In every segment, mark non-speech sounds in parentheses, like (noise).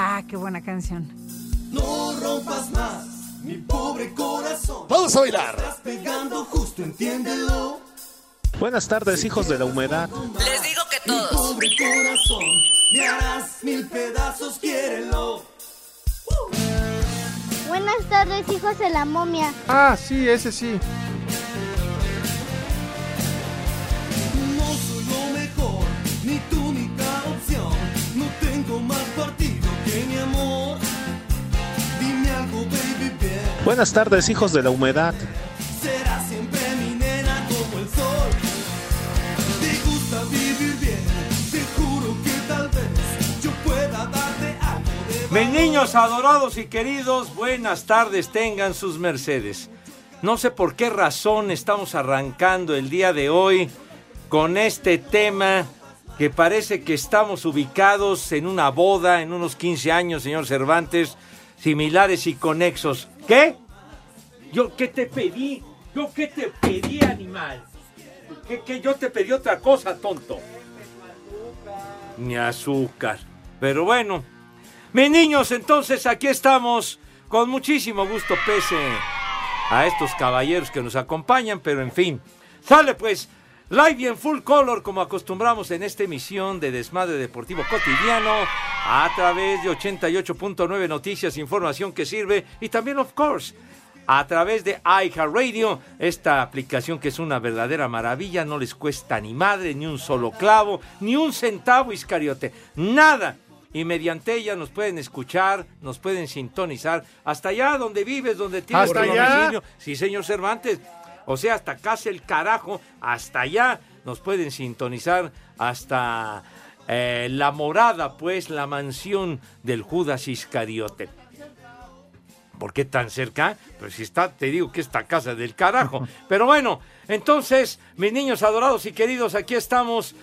Ah, qué buena canción. No rompas más mi pobre corazón. Vamos a bailar. Estás pegando justo, entiéndelo. Buenas tardes, hijos de la humedad. Les digo que Mi todos. pobre corazón, me harás mil pedazos, quiérelo. Buenas tardes, hijos de la momia. Ah, sí, ese sí. Buenas tardes, hijos de la humedad. Será siempre mi nena como el sol. Te gusta vivir bien, te juro que tal vez yo pueda darte algo de Mis niños adorados y queridos, buenas tardes tengan sus mercedes. No sé por qué razón estamos arrancando el día de hoy con este tema que parece que estamos ubicados en una boda, en unos 15 años, señor Cervantes, similares y conexos. ¿Qué? ¿Yo qué te pedí? ¿Yo qué te pedí, animal? ¿Qué, qué? Yo te pedí otra cosa, tonto. Ni azúcar. Pero bueno, mis niños, entonces aquí estamos con muchísimo gusto, pese a estos caballeros que nos acompañan, pero en fin. Sale pues, live y en full color, como acostumbramos en esta emisión de Desmadre Deportivo Cotidiano, a través de 88.9 Noticias, información que sirve, y también, of course, a través de iHeartRadio, esta aplicación que es una verdadera maravilla, no les cuesta ni madre, ni un solo clavo, ni un centavo iscariote, nada. Y mediante ella nos pueden escuchar, nos pueden sintonizar, hasta allá donde vives, donde tienes ¿Hasta tu allá? domicilio. Sí, señor Cervantes. O sea, hasta casa el carajo, hasta allá nos pueden sintonizar, hasta eh, la morada, pues, la mansión del Judas Iscariote. ¿Por qué tan cerca? Pues si está, te digo que esta casa del carajo. (laughs) Pero bueno, entonces, mis niños adorados y queridos, aquí estamos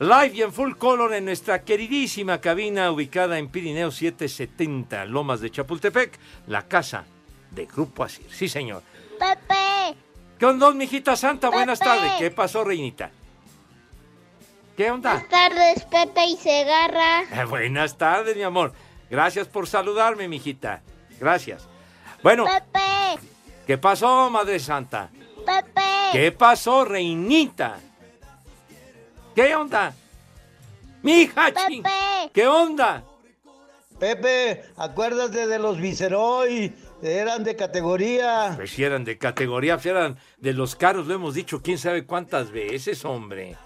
live y en full color en nuestra queridísima cabina ubicada en Pirineo 770, Lomas de Chapultepec, la casa de Grupo Asir. Sí, señor. Pepe, ¿Qué onda, mijita santa? Buenas tardes. ¿Qué pasó, reinita? ¿Qué onda? buenas tardes, Pepe y Segarra. Eh, (laughs) Buenas tardes, mi amor. Gracias por saludarme, mijita. Gracias. Bueno, Pepe, ¿qué pasó, Madre Santa? Pepe, ¿Qué pasó, reinita? ¿Qué onda? Mija. Pepe. ¿Qué onda? Pepe, acuérdate de los Viceroy, eran de categoría. Pues si eran de categoría, si eran de los caros, lo hemos dicho quién sabe cuántas veces, hombre.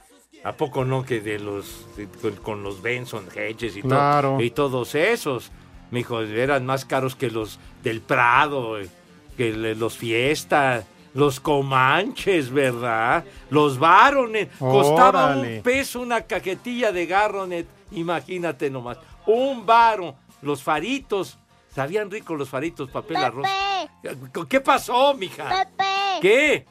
¿A poco no que de los de- con, con los Benson Hedges y, to- y todos esos? Mijo, eran más caros que los del Prado, eh, que los Fiesta, los Comanches, ¿verdad? Los Baronet. Costaba un peso una cajetilla de Garronet, imagínate nomás. Un baro. Los faritos. Sabían ricos los faritos, papel arroz. Pepe, ¿Qué pasó, mija? Pepe. ¿Qué?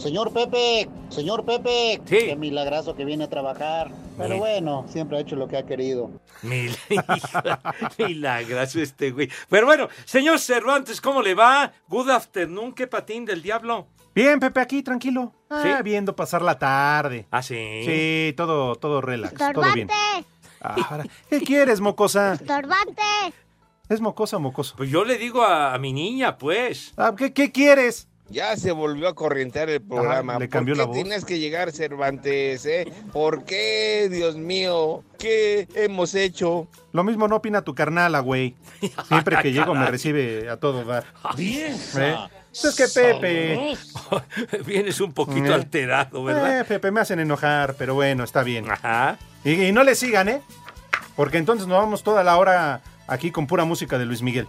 Señor Pepe, señor Pepe, Sí. qué milagroso que viene a trabajar. Pero bueno, siempre ha hecho lo que ha querido. Mil... (laughs) Milagroso este güey. Pero bueno, señor Cervantes, ¿cómo le va? Good afternoon, qué patín del diablo. Bien, Pepe, aquí, tranquilo. Ah, ¿Sí? viendo pasar la tarde. Ah, sí. Sí, todo, todo relax, todo bien. Ahora, ¿Qué quieres, mocosa? estorbante. ¿Es mocosa o mocoso? Pues yo le digo a, a mi niña, pues. Ah, ¿qué, qué quieres? Ya se volvió a corrientear el programa. Ah, le cambió ¿Por la voz. tienes que llegar, Cervantes? eh? ¿Por qué, Dios mío? ¿Qué hemos hecho? Lo mismo no opina tu carnala, güey. Siempre que (laughs) llego me recibe a todo dar. ¿Eh? Es que Pepe. (laughs) Vienes un poquito Eh. alterado, ¿verdad? Eh, Pepe, me hacen enojar, pero bueno, está bien. Ajá. Y, y no le sigan, ¿eh? Porque entonces nos vamos toda la hora aquí con pura música de Luis Miguel.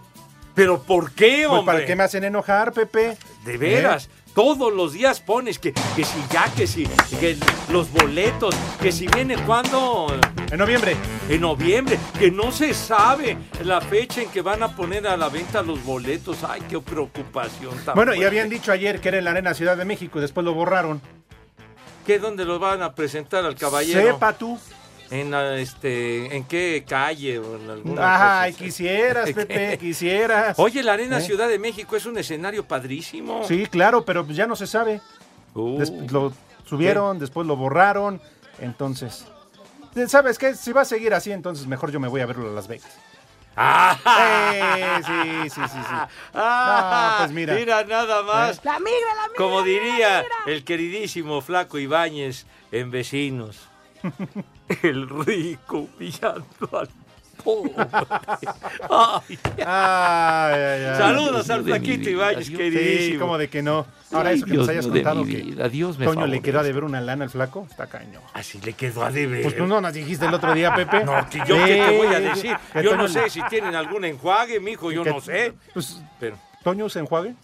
¿Pero por qué, Pues, hombre? ¿Para qué me hacen enojar, Pepe? De veras, todos los días pones que, que si ya, que si que los boletos, que si viene cuando En noviembre. En noviembre, que no se sabe la fecha en que van a poner a la venta los boletos. Ay, qué preocupación tan Bueno, y habían dicho ayer que era en la Arena Ciudad de México y después lo borraron. ¿Qué dónde los van a presentar al caballero? Sepa tú. En este, en qué calle o en alguna Ay, cosa quisieras, (laughs) Pepe, quisieras. Oye, la Arena ¿Eh? Ciudad de México es un escenario padrísimo. Sí, claro, pero pues ya no se sabe. Uh, Des- lo subieron, después lo borraron. Entonces, ¿sabes qué? Si va a seguir así, entonces mejor yo me voy a verlo a Las Vegas. Ah, (laughs) Eh, sí, sí, sí, sí. (laughs) Ah, pues mira. nada más. La migra, la migra. Como mira, diría mira. el queridísimo Flaco Ibáñez en Vecinos. El rico pillando al pobre. (laughs) Ay. Ay, ay. Saludos al Flaquito Ibáñez, queridísimo. Sí, como de que no. Ahora Ay, eso que Dios nos hayas contado que Dios me Toño le quedó a deber una lana al flaco, está cañón. Así le quedó a deber. Pues tú no nos dijiste el otro día, Pepe. No, que yo qué te voy a decir. Yo no sé si tienen algún enjuague, mijo, yo que- no sé. Pues, Pero ¿Toño usa enjuague?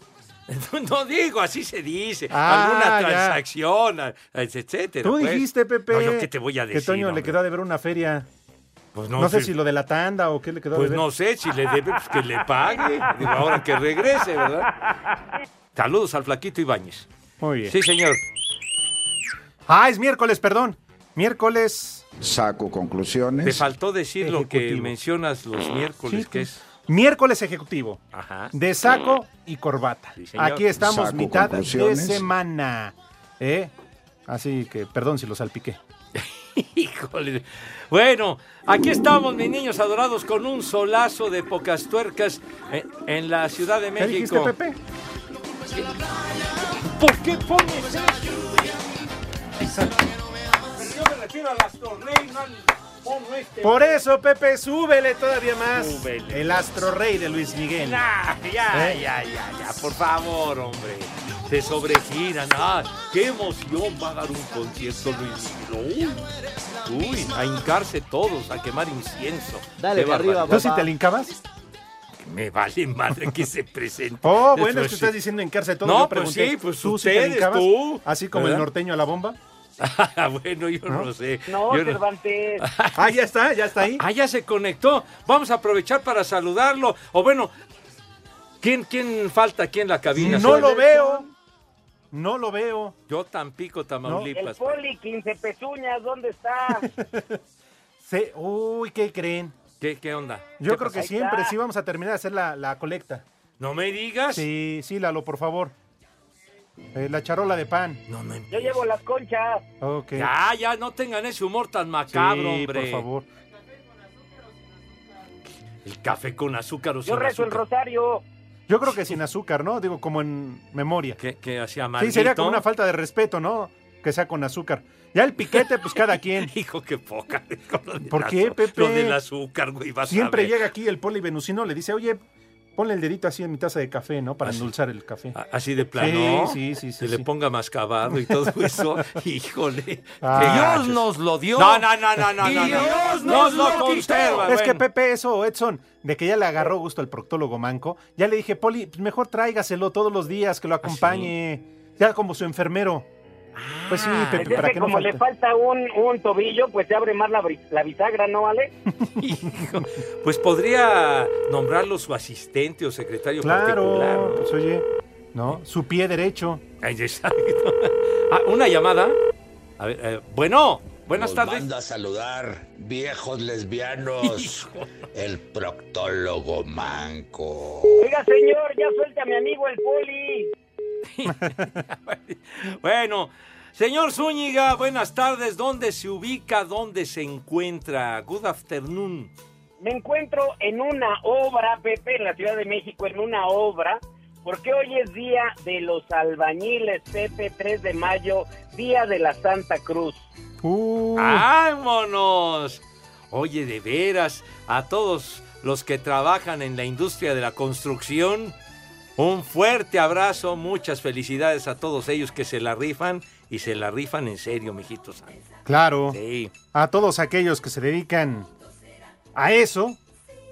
(laughs) no digo, así se dice. Ah, Alguna ya. transacción, a- etcétera. Tú pues. dijiste, Pepe. No, yo qué te voy a decir. Que Toño le quedó a deber una feria. Pues No, no, sé si- si lo de la tanda o qué le quedó Pues deber. no sé, si le debe, pues que le pague. Digo, ahora que regrese, ¿verdad? Saludos al Flaquito Ibáñez. Muy bien. Sí, señor. Ah, es miércoles, perdón. Miércoles. Saco Te conclusiones. faltó decir lo que mencionas los miércoles, Sí, que es. Miércoles ejecutivo. Ajá. De saco y corbata. Sí. Aquí estamos, Saco mitad de semana. ¿Eh? Así que, perdón si lo salpiqué. (laughs) Híjole. Bueno, aquí estamos, mis niños adorados, con un solazo de pocas tuercas en, en la Ciudad de ¿Qué dijiste, México. Pepe? ¿Por qué pones eso? Yo me refiero a las torneinas. Por eso, Pepe, súbele todavía más. Súbele. El astro rey de Luis Miguel. Nah, ya, ¿Eh? ya, ya, ya, por favor, hombre. Se sobregiran. Ah, qué emoción va a dar un concierto Luis Miguel. Uy, uy, a hincarse todos, a quemar incienso. Dale, para arriba. ¿Tú sí te lincabas? Me vale madre que se presente. (laughs) Oh, bueno, es que estás diciendo hincarse todo. No, pues sí, pues ¿tú ustedes, tú. Así como ¿Verdad? el norteño a la bomba. (laughs) Ah, bueno, yo no, sé. No, Yo no- Cervantes. (laughs) Ah, ya está, ya está ahí. Ah, ya se conectó. Vamos a aprovechar para saludarlo. O bueno, ¿quién, quién falta aquí en la cabina? No lo veo. No lo veo. Yo Tampico, Tamaulipas. Poli 15 pezuñas, ¿dónde está? (laughs) Se- Uy, ¿qué creen? ¿Qué, qué onda? Yo ¿Qué creo que siempre sí vamos a terminar de hacer la, la colecta. No me digas. Sí, sí, Lalo, por favor. Eh, la charola de pan. No, no Yo llevo las conchas. Ok. Ya, ya, no tengan ese humor tan macabro, sí, hombre. por favor. El café con azúcar o Yo sin rezo el azúcar. rosario. Yo creo que sin azúcar, ¿no? Digo, como en memoria. ¿Qué, qué hacía Sí, maldito? sería como una falta de respeto, ¿no? Que sea con azúcar. Ya el piquete, pues cada quien. (laughs) Hijo, qué poca. ¿Por qué, Pepe? Lo del azúcar, güey, vas a Siempre ver. llega aquí el poli venusino, le dice, oye, ponle el dedito así en mi taza de café, ¿no? Para Así. endulzar el café. Así de plano. Sí, sí, sí, sí, Que le ponga mascabado y todo (laughs) eso. Híjole. Ah, Dios nos lo dio. No, no, no, no, no. Dios Nos nos lo lo conserva. Es que. Pepe, eso, Edson, de que ya le agarró gusto al proctólogo manco, ya le dije, Poli, pues mejor tráigaselo todos los días, que lo acompañe, ya como su enfermero. Pues sí, Ah, Pepe, Es para que no como le falte. falta un, un tobillo, pues se abre más la, la bisagra, ¿no, Ale? (laughs) Hijo, Pues podría nombrarlo su asistente o secretario particular. Claro, ¿no? pues oye, ¿no? Su pie derecho. Ay, exacto. (laughs) Ah, una llamada. A ver, eh, bueno, buenas Los tardes. manda a saludar, viejos lesbianos, Hijo. el proctólogo manco. Oiga, señor, ya suelte a mi amigo el poli. (laughs) Bueno, señor Zúñiga, buenas tardes. ¿Dónde se ubica? ¿Dónde se encuentra? Good afternoon. Me encuentro en una obra, Pepe, en la Ciudad de México, en una obra, porque hoy es día de los albañiles, Pepe, 3 de mayo, día de la Santa Cruz. Uh, ¡Vámonos! Oye, de veras, a todos los que trabajan en la industria de la construcción, un fuerte abrazo, muchas felicidades a todos ellos que se la rifan y se la rifan en serio, mijitos. claro. Sí. A todos aquellos que se dedican a eso,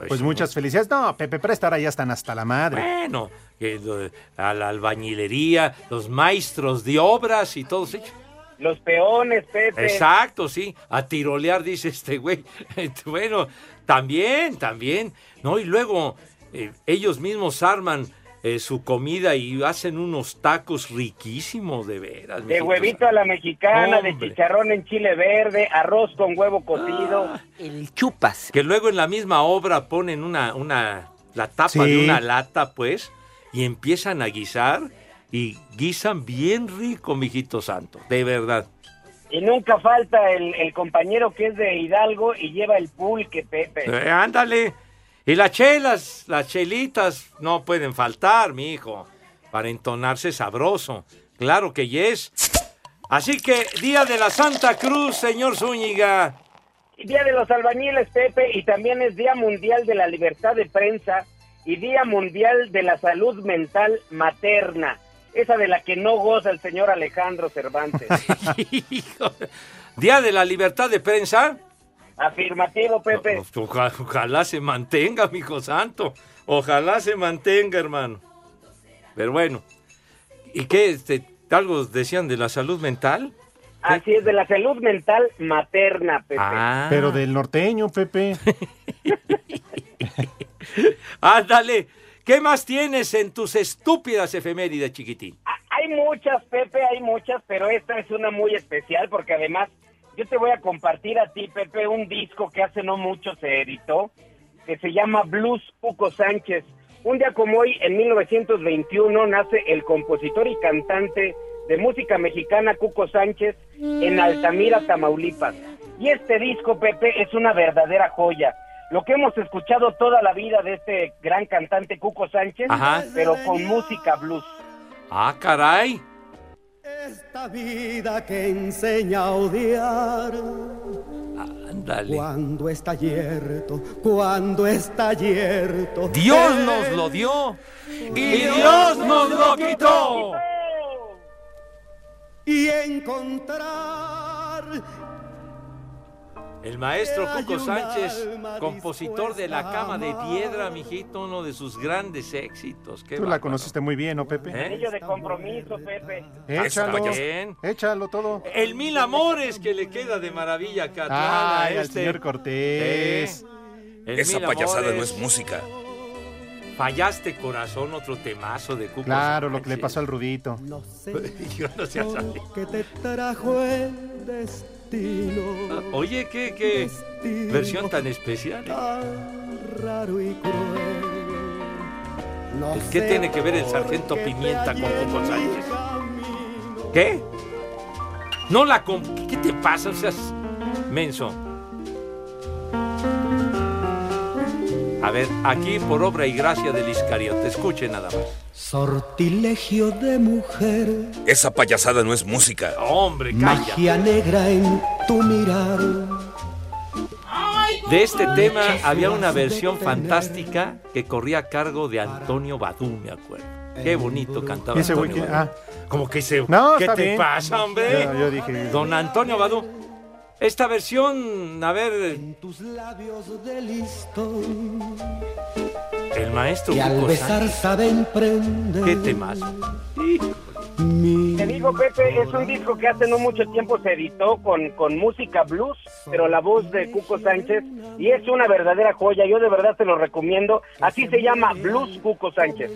pues sí, muchas felicidades. No, Pepe Presta ya están hasta la madre. Bueno, lo- a la albañilería, los maestros de obras y todos ellos. Los peones, Pepe. Exacto, sí. A tirolear, dice este güey. (laughs) Bueno, también, también. No, y luego eh, ellos mismos arman eh, su comida y hacen unos tacos riquísimos, de veras. De huevito a la mexicana, de chicharrón en chile verde, arroz con huevo cocido. El chupas. Que luego en la misma obra ponen una, una, la tapa Sí. de una lata, pues, y empiezan a guisar y guisan bien rico, mijito santo, de verdad. Y nunca falta el, el compañero que es de Hidalgo y lleva el pulque, Pepe. Eh, ándale. Y las chelas, las chelitas no pueden faltar, mi hijo, para entonarse sabroso. Claro que yes. Así que, Día de la Santa Cruz, señor Zúñiga. Día de los albañiles, Pepe, y también es Día Mundial de la Libertad de Prensa y Día Mundial de la Salud Mental Materna. Esa de la que no goza el señor Alejandro Cervantes. (laughs) Día de la Libertad de Prensa. Afirmativo, Pepe. Oja- ojalá se mantenga, mi hijo santo. Ojalá se mantenga, hermano. Pero bueno. ¿Y qué? Este, ¿Algo decían de la salud mental? Así es, de la salud mental materna, Pepe. Ah. Pero del norteño, Pepe. (laughs) Ándale. ¿Qué más tienes en tus estúpidas efemérides, chiquitín? Hay muchas, Pepe, hay muchas, pero esta es una muy especial porque además yo te voy a compartir a ti, Pepe, un disco que hace no mucho se editó, que se llama Blues Cuco Sánchez. Un día como hoy, en 1921, nace el compositor y cantante de música mexicana Cuco Sánchez en Altamira, Tamaulipas. Y este disco, Pepe, es una verdadera joya. Lo que hemos escuchado toda la vida de este gran cantante Cuco Sánchez, Ajá. pero con música blues. Ah, caray. Esta vida que enseña a odiar. Cuando está yerto, cuando está yerto. Dios nos lo dio y Dios nos lo quitó. Y encontrar El maestro Cuco Sánchez, compositor de La Cama de. Piedra, mijito, uno de sus grandes éxitos. Qué Tú la conociste muy bien, ¿no, Pepe? ¿Eh? Anillo de compromiso, Pepe. Échalo. Está bien. Échalo todo. El Mil Amores que le queda de maravilla a Catlana, Ay, este. señor Cortés. Eh, Esa payasada no es música. Fallaste corazón, otro temazo de Cuco Claro, lo que le pasó al Rudito. No sé (laughs) Yo no sé, que te trajo el destino. Oye, qué, qué versión tan especial. ¿eh? tan raro y cruel. No ¿Qué tiene que ver el sargento Pimienta con mi Sánchez? ¿Qué? No la com- ¿Qué te pasa? O seas menso. A ver, aquí por obra y gracia del Iscariote, escuche nada más. Sortilegio de mujer, Esa payasada no es música. Hombre, calla. magia negra en tu mirar. De este tema había una versión fantástica que corría a cargo de Antonio Badú, me acuerdo. Qué bonito cantaba ¿Y ese güey Antonio Badú. ah. Como que se... No, ¿Qué te bien. pasa, hombre? Yo, yo dije. Don Antonio Badú. Esta versión, a ver, Tus labios de listón. El maestro Y al besar Sánchez. saben prender. ¿Qué temazo? Mi Te digo, Pepe, es un disco que hace no mucho tiempo se editó con, con música blues, pero la voz de Cuco Sánchez, y es una verdadera joya, yo de verdad te lo recomiendo. Así se llama Blues Cuco Sánchez.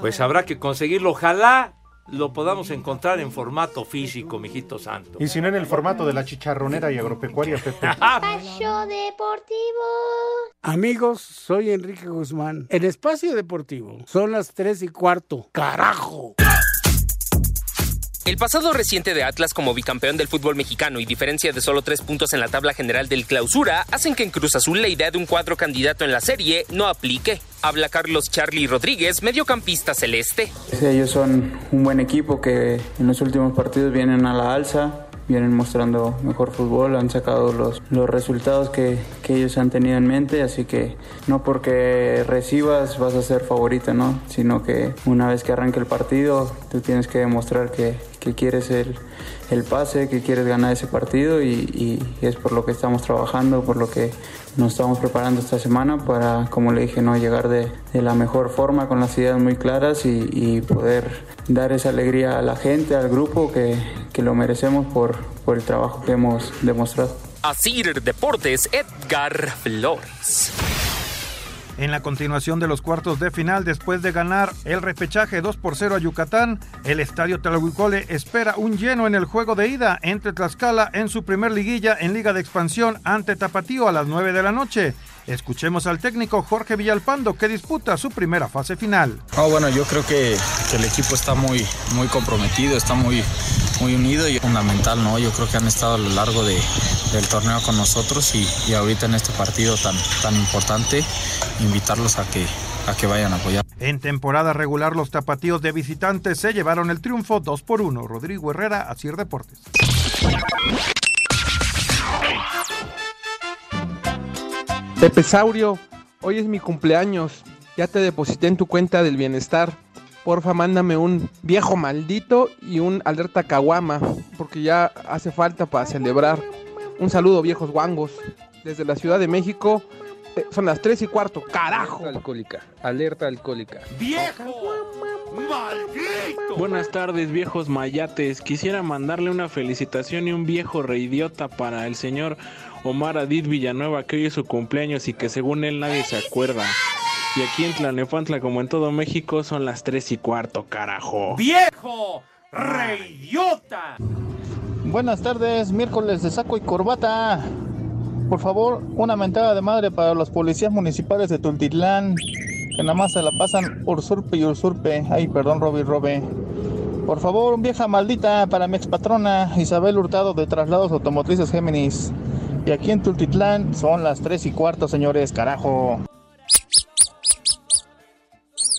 Pues habrá que conseguirlo. Ojalá lo podamos encontrar en formato físico, mijito santo. Y si no en el formato de la chicharronera y agropecuaria, Pepe. (laughs) Espacio Deportivo. Amigos, soy Enrique Guzmán. En Espacio Deportivo son las tres y cuarto. ¡Carajo! El pasado reciente de Atlas como bicampeón del fútbol mexicano y diferencia de solo tres puntos en la tabla general del clausura hacen que en Cruz Azul la idea de un cuadro candidato en la serie no aplique. Habla Carlos Charlie Rodríguez, mediocampista celeste. Ellos son un buen equipo que en los últimos partidos vienen a la alza, vienen mostrando mejor fútbol, han sacado los, los resultados que, que ellos han tenido en mente, así que no porque recibas vas a ser favorito, ¿no? Sino que una vez que arranque el partido, tú tienes que demostrar que, que quieres el, el pase, que quieres ganar ese partido y, y es por lo que estamos trabajando, por lo que nos estamos preparando esta semana para, como le dije, no llegar de, de la mejor forma, con las ideas muy claras y, y poder dar esa alegría a la gente, al grupo que, que lo merecemos por, por el trabajo que hemos demostrado. Asir Deportes, Edgar Flores. En la continuación de los cuartos de final, después de ganar el repechaje 2 por 0 a Yucatán, el estadio Tlahuicole espera un lleno en el juego de ida entre Tlaxcala en su primer liguilla en Liga de Expansión ante Tapatío a las 9 de la noche. Escuchemos al técnico Jorge Villalpando que disputa su primera fase final. Oh, bueno, yo creo que, que el equipo está muy, muy comprometido, está muy, muy unido y fundamental, ¿no? Yo creo que han estado a lo largo de, del torneo con nosotros y, y, ahorita en este partido tan, tan importante, invitarlos a que, a que vayan a apoyar. En temporada regular, los tapatíos de visitantes se llevaron el triunfo 2 por 1. Rodrigo Herrera, Asir Deportes. Pepe Saurio, hoy es mi cumpleaños. Ya te deposité en tu cuenta del bienestar. Porfa, mándame un viejo maldito y un alerta caguama, porque ya hace falta para celebrar. Un saludo, viejos guangos. Desde la Ciudad de México, eh, son las 3 y cuarto, carajo. Alcohólica, alerta alcohólica. ¡Viejo! ¡Maldito! Buenas tardes, viejos mayates. Quisiera mandarle una felicitación y un viejo reidiota para el señor Omar Adid Villanueva, que hoy es su cumpleaños y que según él nadie se acuerda. Y aquí en Tlanepantla, como en todo México, son las 3 y cuarto, carajo. ¡Viejo! ¡Reidiota! Buenas tardes, miércoles de saco y corbata. Por favor, una mentada de madre para los policías municipales de Tultitlán, que nada más se la pasan ursurpe y ursurpe. Ay, perdón, Roby Robe. Por favor, un vieja maldita para mi expatrona Isabel Hurtado de Traslados Automotrices Géminis. Y aquí en Tultitlán son las 3 y cuarto, señores, carajo.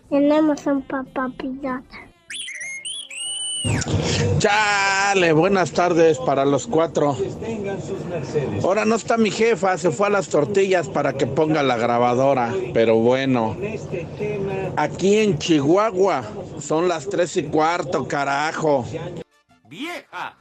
Tenemos un papá pirata. Chale, buenas tardes para los cuatro. Ahora no está mi jefa, se fue a las tortillas para que ponga la grabadora. Pero bueno, aquí en Chihuahua son las tres y cuarto, carajo. ¡Vieja!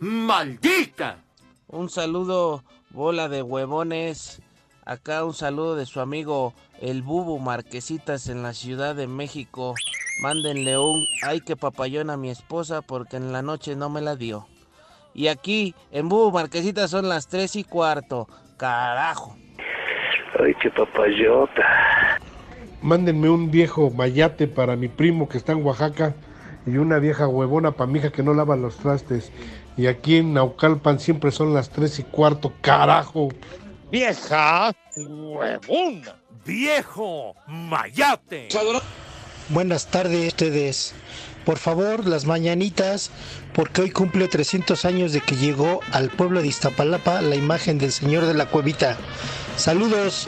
¡Maldita! Un saludo, bola de huevones. Acá un saludo de su amigo el Bubu Marquesitas en la Ciudad de México. Mándenle un ay que papayón a mi esposa porque en la noche no me la dio. Y aquí en Bubu Marquesitas son las tres y cuarto. Carajo. Ay qué papayota. Mándenme un viejo mayate para mi primo que está en Oaxaca y una vieja huevona para mi hija que no lava los trastes. Y aquí en Naucalpan siempre son las tres y cuarto, carajo. ¡Vieja! ¡Huevona! ¡Viejo! ¡Mayate! Buenas tardes ustedes. Por favor, las mañanitas, porque hoy cumple 300 años de que llegó al pueblo de Iztapalapa la imagen del Señor de la Cuevita. Saludos.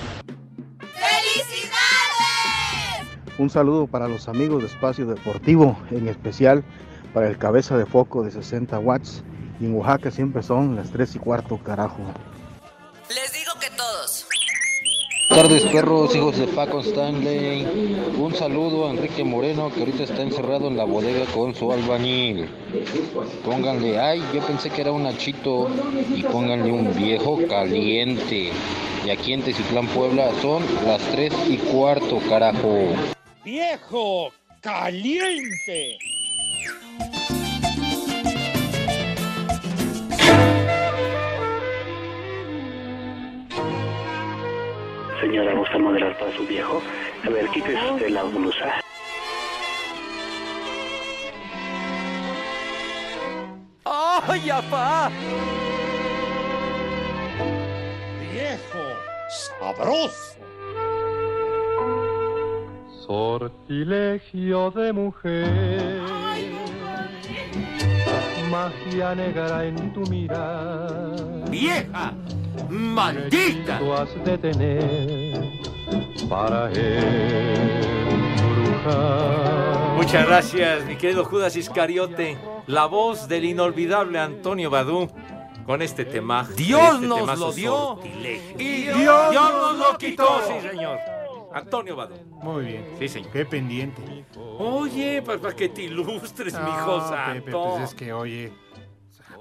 Un saludo para los amigos de Espacio Deportivo, en especial para el cabeza de foco de 60 watts. Y en Oaxaca siempre son las 3 y cuarto, carajo. Les digo que todos. Buenas tardes, perros, hijos de Paco Stanley. Un saludo a Enrique Moreno, que ahorita está encerrado en la bodega con su albañil. Pónganle, ay, yo pensé que era un achito. Y pónganle un viejo caliente. Y aquí en Teciutlán, Puebla, son las 3 y cuarto, carajo. ¡Viejo! ¡Caliente! Señora, ¿gusta moderar para su viejo? A ver, quítese usted la blusa. ¡Ay, apá! ¡Viejo! ¡Sabroso! Sortilegio de mujer, magia negra en tu mirar. ¡Vieja! ¡Maldita! Tú has de tener para embrujar. Muchas gracias, mi querido Judas Iscariote. La voz del inolvidable Antonio Badú con este tema. Dios este nos temazo lo dio sortilegio. y Dios nos lo quitó. Sí, señor. Antonio Badú. Muy bien. Sí, señor. Qué pendiente. Oye, pues para que te ilustres, No, mijo Pepe, santo. pues es que, oye,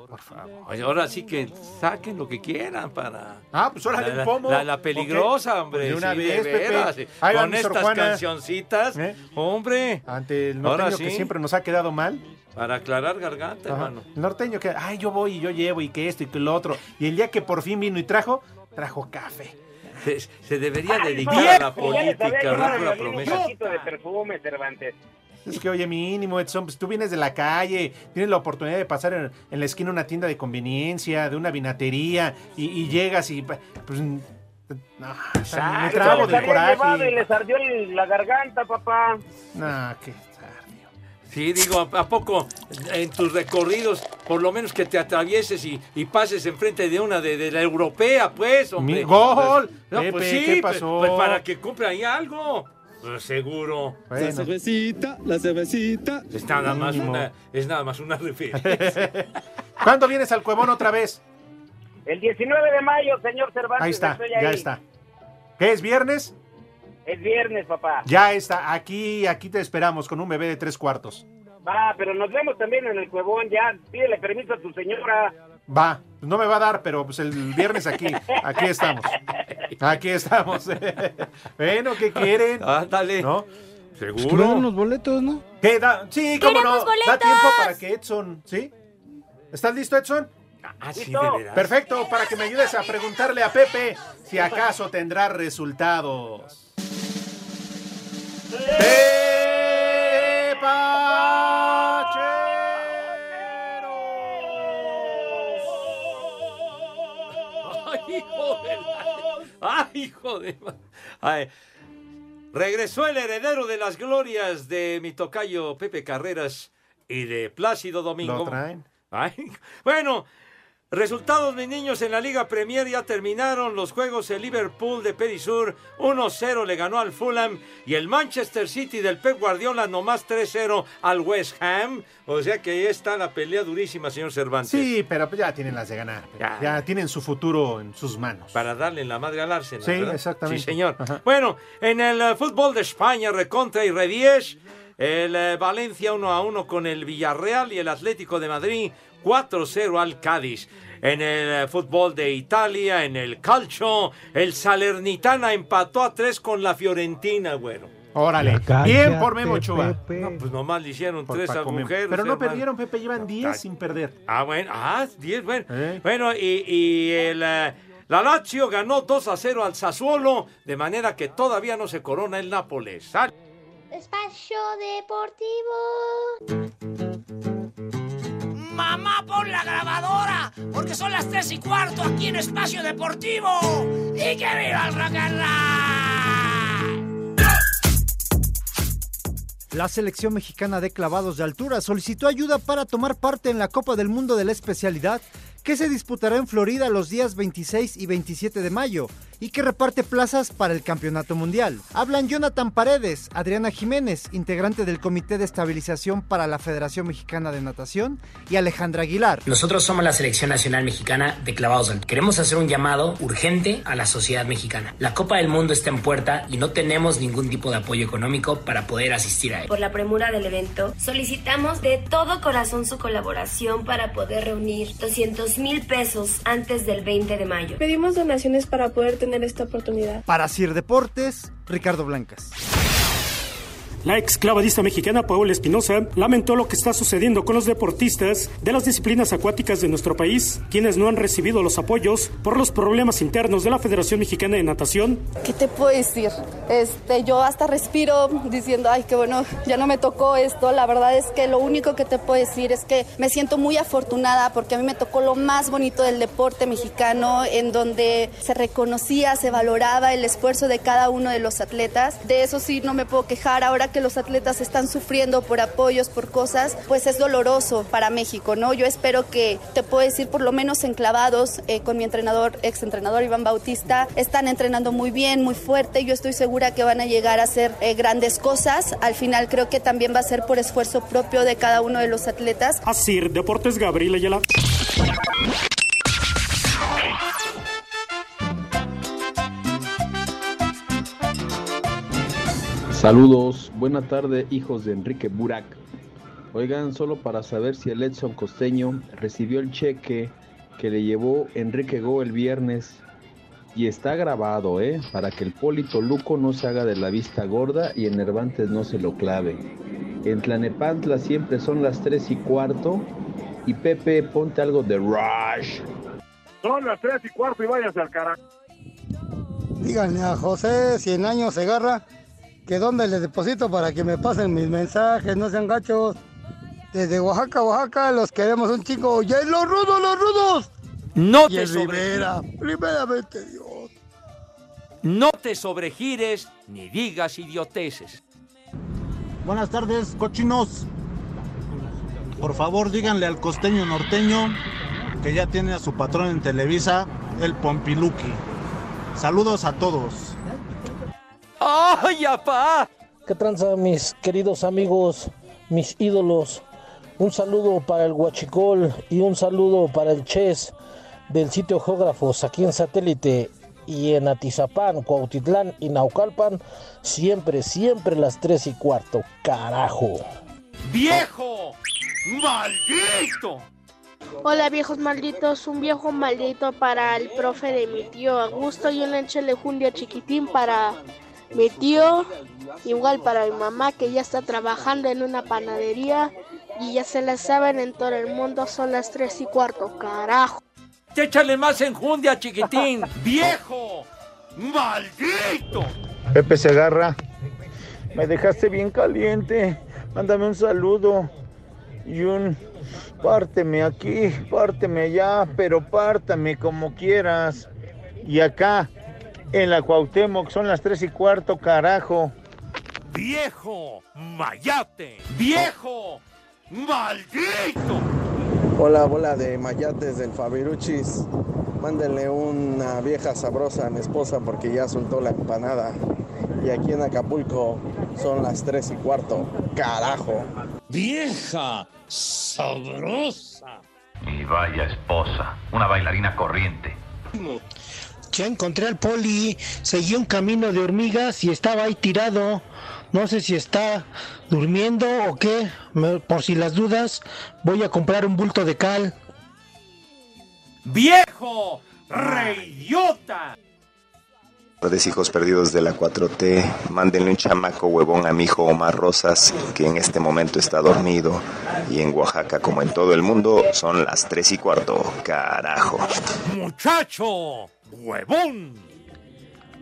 Por favor. Oye, ahora sí que saquen lo que quieran para. Ah, pues órale, la, el pomo. La, la peligrosa, hombre. De una sí, vez, de Pepe. veras, sí. Con estas Juana. cancioncitas, ¿Eh? hombre. Ante el Ahora norteño que siempre nos ha quedado mal. Para aclarar garganta, Ajá. hermano. El norteño que, ay, yo voy y yo llevo y que esto y que lo otro. Y el día que por fin vino y trajo, trajo café. Se, se debería Ay, dedicar bien. a la política, no la promesa. un poquito de perfume, Cervantes. Es que, oye, mínimo, Edson, pues tú vienes de la calle, tienes la oportunidad de pasar en, en la esquina una tienda de conveniencia, de una vinatería, y, y llegas y, pues, no, me Me trabo de llevado y coraje. les ardió la garganta, papá. No, que Sí, digo, ¿a a poco en tus recorridos, por lo menos que te atravieses y, y pases enfrente de una de, de la europea, pues, hombre? Mi- ¡Gol! Pues, no, pues Pepe, sí, ¿qué pues- pasó? Pues, para que cumpla ahí algo. Pues seguro. Bueno. La cervecita, la cervecita. Es nada más una, es nada más una (laughs) referencia. ¿Cuándo vienes al Cuevón otra vez? El 19 de mayo, señor Cervantes. Ahí está, estoy ya está. ¿Qué es viernes? Es viernes, papá. Ya está, aquí, aquí te esperamos con un bebé de tres cuartos. Va, pero nos vemos también en el cuevón. Ya, pídele permiso a tu señora. Va, no me va a dar, pero pues el viernes aquí, aquí estamos. Aquí estamos. (laughs) bueno, ¿qué quieren? Ándale. ¿No? Seguro. den unos boletos, ¿no? ¿Qué da? Sí, cómo no. ¡Queremos Da tiempo para que Edson, ¿sí? ¿Estás listo, Edson? Ah, sí, de veras. Perfecto, para que me ayudes a preguntarle a Pepe si acaso tendrá resultados. Ay, (laughs) Ay, hijo de... Ay. Regresó el heredero de las glorias de mi tocayo Pepe Carreras y de Plácido Domingo. Lo traen. Ay, bueno, resultados, mis niños, en la Liga Premier ya terminaron los juegos. El Liverpool de Perisur 1-0 le ganó al Fulham y el Manchester City del Pep Guardiola nomás 3-0 al West Ham. O sea que ahí está la pelea durísima, señor Cervantes. Sí, pero pues ya tienen las de ganar. Ya, Ya. tienen su futuro en sus manos. Para darle en la madre al Arsenal. Sí, ¿verdad? exactamente. Sí, señor. Bueno, en el eh, fútbol de España, recontra y redies, el eh, Valencia 1 a 1 con el Villarreal y el Atlético de Madrid 4-0 al Cádiz. En el eh, fútbol de Italia, en el Calcio, el Salernitana empató a 3 con la Fiorentina, güero. Órale. Bien por Memo Ochoa. No, pues nomás le hicieron Por tres Paco Memo. agujeros. Pero no hermano. perdieron, Pepe, llevan 10 Ay. sin perder. Ah, bueno, ah, 10, bueno. Eh. Bueno, y, y el, eh, la Lazio ganó 2 a 0 al Sassuolo, de manera que todavía no se corona el Nápoles. Espacio Deportivo. Mamá, pon la grabadora, porque son las tres y cuarto aquí en Espacio Deportivo. ¡Y que viva el rock! La selección mexicana de clavados de altura solicitó ayuda para tomar parte en la Copa del Mundo de la especialidad que se disputará en Florida los días 26 y 27 de mayo y que reparte plazas para el Campeonato Mundial. Hablan Jonathan Paredes, Adriana Jiménez, integrante del Comité de Estabilización para la Federación Mexicana de Natación, y Alejandra Aguilar. Nosotros somos la Selección Nacional Mexicana de Clavados. Queremos hacer un llamado urgente a la sociedad mexicana. La Copa del Mundo está en puerta y no tenemos ningún tipo de apoyo económico para poder asistir a él. Por la premura del evento, solicitamos de todo corazón su colaboración para poder reunir 200 mil pesos antes del 20 de mayo. Pedimos donaciones para poder tener esta oportunidad. Para Sir Deportes, Ricardo Blancas. La ex clavadista mexicana Paola Espinosa lamentó lo que está sucediendo con los deportistas de las disciplinas acuáticas de nuestro país, quienes no han recibido los apoyos por los problemas internos de la Federación Mexicana de Natación. ¿Qué te puedo decir? Este, yo hasta respiro diciendo, ay, qué bueno, ya no me tocó esto. La verdad es que lo único que te puedo decir es que me siento muy afortunada porque a mí me tocó lo más bonito del deporte mexicano, en donde se reconocía, se valoraba el esfuerzo de cada uno de los atletas. De eso sí no me puedo quejar. Ahora que los atletas están sufriendo por apoyos, por cosas, pues es doloroso para México, ¿no? Yo espero que te puedo decir, por lo menos enclavados eh, con mi entrenador, ex entrenador Iván Bautista, están entrenando muy bien, muy fuerte. Yo estoy segura que van a llegar a hacer eh, grandes cosas. Al final creo que también va a ser por esfuerzo propio de cada uno de los atletas. Así, Deportes Gabriel Ayala. Saludos, buena tarde hijos de Enrique Burak. Oigan, solo para saber si el Edson Costeño recibió el cheque que le llevó Enrique Go el viernes. Y está grabado, ¿eh? Para que el Polito Luco no se haga de la vista gorda y en Nervantes no se lo clave. En Tlanepantla siempre son las 3 y cuarto. Y Pepe, ponte algo de Rush. Son las tres y cuarto y váyanse al carajo. Díganle a José, 100 años se agarra, que dónde le deposito para que me pasen mis mensajes, no sean gachos. Desde Oaxaca, Oaxaca, los queremos un chico. ¡Y los rudos, los rudos! No y te Rivera, sobregires. primeramente Dios. No te sobregires ni digas idioteces. Buenas tardes, cochinos. Por favor, díganle al costeño norteño que ya tiene a su patrón en Televisa, el Pompiluki. Saludos a todos. ¡Ay, apá! ¿Qué tranza, mis queridos amigos, mis ídolos? Un saludo para el Huachicol y un saludo para el Ches del sitio Geógrafos aquí en Satélite y en Atizapán, Cuautitlán y Naucalpan. Siempre, siempre las 3 y cuarto. Carajo. ¡Viejo! ¡Maldito! Hola viejos malditos, un viejo maldito para el profe de mi tío Augusto y un échale jundia chiquitín para mi tío, igual para mi mamá que ya está trabajando en una panadería y ya se la saben en todo el mundo, son las tres y cuarto, carajo. Échale más enjundia, chiquitín. (laughs) ¡Viejo! ¡Maldito! Pepe se agarra. Me dejaste bien caliente. Mándame un saludo y un párteme aquí, párteme allá, pero pártame como quieras. Y acá, en la Cuauhtémoc, son las tres y cuarto, carajo. ¡Viejo! ¡Mayate! ¡Viejo! ¡Maldito! Hola, bola de mayates del Fabiruchis. Mándenle una vieja sabrosa a mi esposa porque ya soltó la empanada. Y aquí en Acapulco son las tres y cuarto. ¡Carajo! ¡Vieja! ¡Sabrosa! Y vaya esposa, una bailarina corriente. Ya encontré al poli, seguí un camino de hormigas y estaba ahí tirado. No sé si está durmiendo o qué. Me- por si las dudas, voy a comprar un bulto de cal. ¡Viejo! ¡Reidiota! tardes, hijos perdidos de la 4T. Mándenle un chamaco huevón a mi hijo Omar Rosas, que en este momento está dormido. Y en Oaxaca, como en todo el mundo, son las 3 y cuarto. Carajo. ¡Muchacho! ¡Huevón!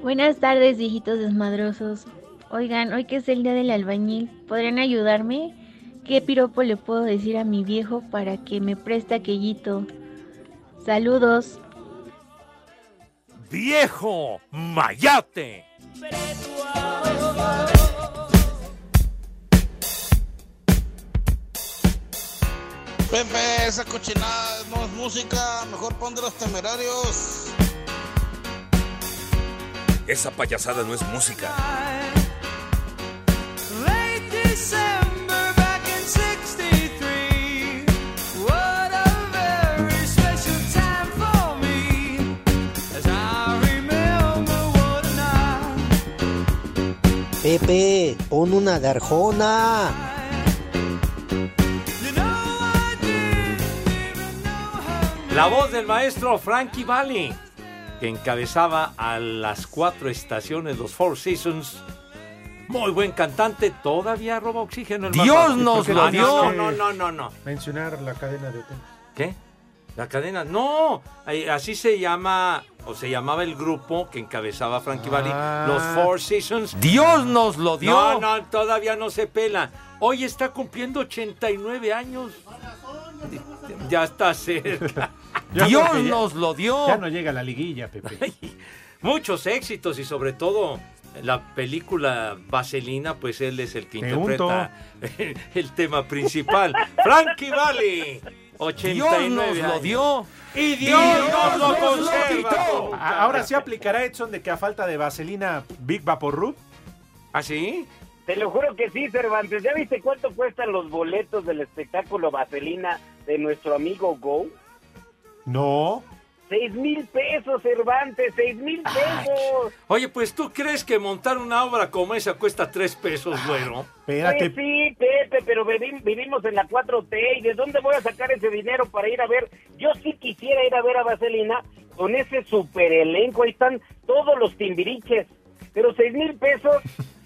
Buenas tardes, viejitos desmadrosos. Oigan, hoy que es el día del albañil, ¿podrían ayudarme? ¿Qué piropo le puedo decir a mi viejo para que me preste aquellito? Saludos. ¡Viejo! ¡Mayate! Pepe, esa cochinada no es música. Mejor pon de los temerarios. Esa payasada no es música. Late December back in 63. What a very special time for me. As I remember what a night. Pepe, pon una garjona. La voz del maestro Frankie Valli, que encabezaba a las cuatro estaciones, los Four Seasons. Muy buen cantante, todavía roba oxígeno. el Dios nos ¿Por qué lo no? dio. No, no, no, no. Mencionar la cadena de hotel. ¿Qué? La cadena. No, así se llama, o se llamaba el grupo que encabezaba Frankie Valli, Ah. los Four Seasons. Dios nos lo dio. No, no, todavía no se pela. Hoy está cumpliendo 89 años. Ya está cerca. Yo creo que ya- dio. Ya no llega a la liguilla, Pepe. (laughs) Muchos éxitos y sobre todo la película Vaselina, pues él es el que Te interpreta (laughs) el tema principal. Frankie Valli, 89 Dios nos lo dio. Y Dios, nos lo conserva. Ahora sí aplicará Edson de que a falta de vaselina Big Vaporub. ¿Ah, sí? Te lo juro que sí, Cervantes. ¿Ya viste cuánto cuestan los boletos del espectáculo Vaselina de nuestro amigo Go? No. Seis mil pesos, Cervantes, seis mil pesos. Oye, pues tú crees que montar una obra como esa cuesta tres pesos, güero. Pues sí, Pepe, Pepe, pero vivi- vivimos en la 4T y ¿de dónde voy a sacar ese dinero para ir a ver? Yo sí quisiera ir a ver a Vaselina con ese super elenco, ahí están todos los timbiriches, pero seis mil pesos,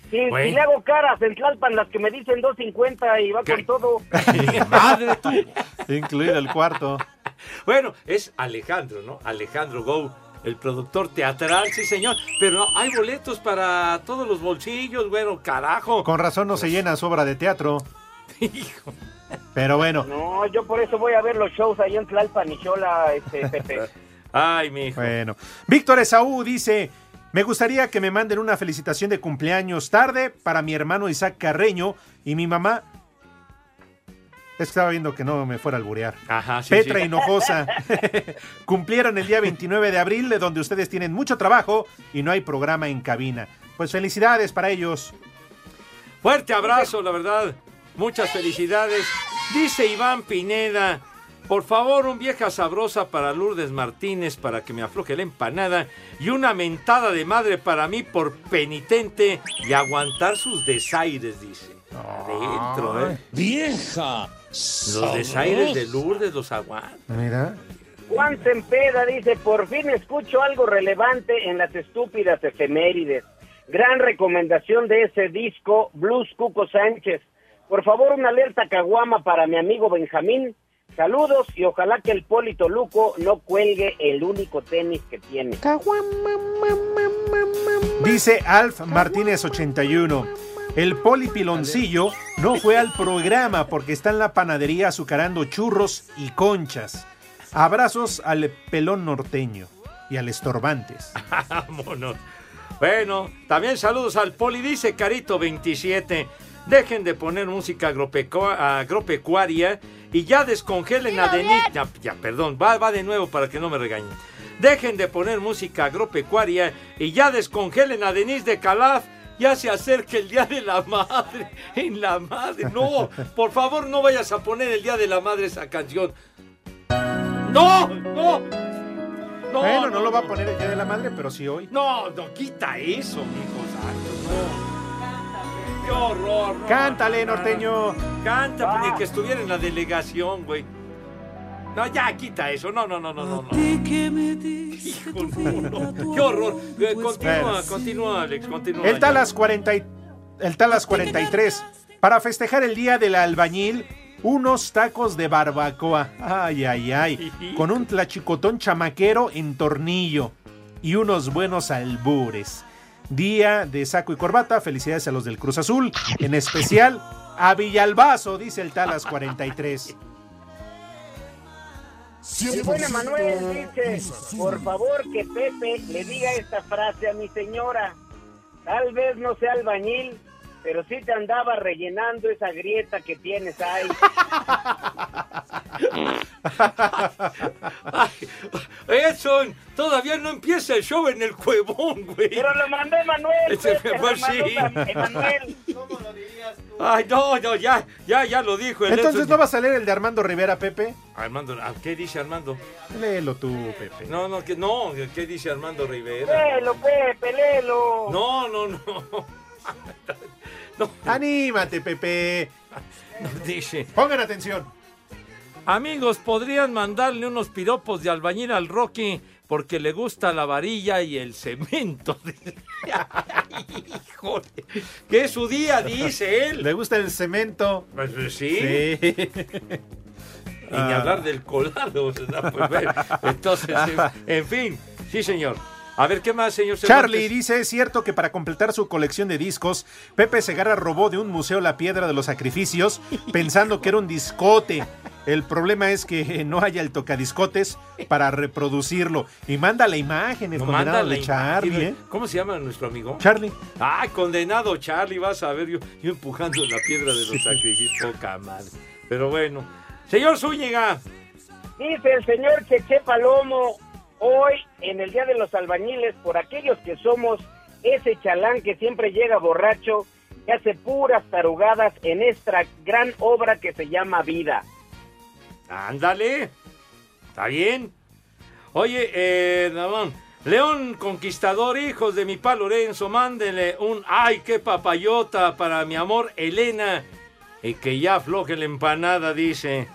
si, si Güey. le hago caras en Tlalpan las que me dicen 2.50 y va con todo. (laughs) Madre tú. Incluido el cuarto. (laughs) Bueno, es Alejandro, ¿no? Alejandro Go, el productor teatral, sí señor. Pero no, hay boletos para todos los bolsillos, bueno, carajo. Con razón no se llena su obra de teatro. (laughs) Pero bueno. No, yo por eso voy a ver los shows ahí en Tlalpan y Chola, este, (laughs) Pepe. Ay, mi hijo. Bueno. Víctor Esaú dice, me gustaría que me manden una felicitación de cumpleaños tarde para mi hermano Isaac Carreño y mi mamá. Es que estaba viendo que no me fuera a alburear. Ajá, sí, Petra sí. Hinojosa. (laughs) Cumplieron el día 29 de abril, de donde ustedes tienen mucho trabajo y no hay programa en cabina. Pues felicidades para ellos. Fuerte abrazo, la verdad. Muchas felicidades. Dice Iván Pineda, por favor, un vieja sabrosa para Lourdes Martínez para que me afloje la empanada y una mentada de madre para mí por penitente y aguantar sus desaires, dice. Adentro, ¿eh? Vieja. Los desaires de Lourdes los aguanta. Mira. Juan Sempeda dice, por fin escucho algo relevante en las estúpidas efemérides. Gran recomendación de ese disco, Blues Cuco Sánchez. Por favor, una alerta caguama para mi amigo Benjamín. Saludos y ojalá que el Polito Luco no cuelgue el único tenis que tiene. Dice Alf Martínez 81. El Poli Piloncillo no fue al programa porque está en la panadería azucarando churros y conchas. Abrazos al pelón norteño y al estorbantes. (laughs) Vámonos. Bueno, también saludos al Poli, dice Carito 27. Dejen de poner música agropecu- agropecuaria y ya descongelen a Denis. Ya, ya, perdón, va, va de nuevo para que no me regañen. Dejen de poner música agropecuaria y ya descongelen a Denis de Calaf. Ya se acerca el Día de la Madre. En la Madre. No, por favor, no vayas a poner el Día de la Madre esa canción. No, no. No, bueno, no, lo va a poner el Día de la Madre, pero sí hoy. No, no, quita eso, mijo santo, no. Qué horror, no. Cántale, norteño. Canta, ni que estuviera en la delegación, güey. No, ya, quita eso. No, no, no, no, no. no. Hijo, no, no. Qué horror. Eh, Continúa, continúa, Alex, continúa. El Talas 40 y- el Talas 43. Para festejar el día del albañil, unos tacos de barbacoa. Ay, ay, ay. Con un tlachicotón chamaquero en tornillo. Y unos buenos albures. Día de saco y corbata. Felicidades a los del Cruz Azul. En especial a Villalbazo, dice el Talas 43. (laughs) Y bueno, Manuel dice, por favor que Pepe le diga esta frase a mi señora. Tal vez no sea albañil, pero sí te andaba rellenando esa grieta que tienes ahí. (laughs) Edson, todavía no empieza el show en el cuevón, güey. Pero lo mandé Manuel. Ese Pepe, lo pues, mandó sí. Emanuel. Ay, no, no, ya, ya, ya lo dijo. el Entonces Edson. no va a salir el de Armando Rivera, Pepe. Armando, ¿ah, ¿qué dice Armando? Léelo tú, Pepe. No, no, que no, ¿qué dice Armando Rivera? Léelo, Pepe, léelo. No, no, no. Anímate, Pepe. Nos dice. Pongan atención. Amigos, podrían mandarle unos piropos de albañil al Rocky porque le gusta la varilla y el cemento. (laughs) Híjole, que es su día, dice él. Le gusta el cemento. Pues, pues, sí. Sí. Y ni Ah. hablar del colado. ¿verdad? Pues, bueno, entonces, en, (laughs) en fin, sí, señor. A ver, ¿qué más, señor Charlie Cervantes? dice, es cierto que para completar su colección de discos, Pepe Segarra robó de un museo la piedra de los sacrificios (laughs) pensando que era un discote. El problema es que no haya el tocadiscotes para reproducirlo. Y manda la imagen, el No, condenado de Charlie. ¿eh? ¿Cómo se llama nuestro amigo? Charlie. Ay, condenado Charlie, vas a ver, yo, yo empujando la piedra de los sacrificios, poca madre. Pero bueno. Señor Zúñiga. Dice el señor Cheche Palomo, hoy en el Día de los Albañiles, por aquellos que somos ese chalán que siempre llega borracho y hace puras tarugadas en esta gran obra que se llama vida. Ándale. Está bien. Oye, eh, Ramón, León Conquistador, hijos de mi pa Lorenzo, mándenle un ay, qué papayota para mi amor Elena Y que ya afloje la empanada, dice.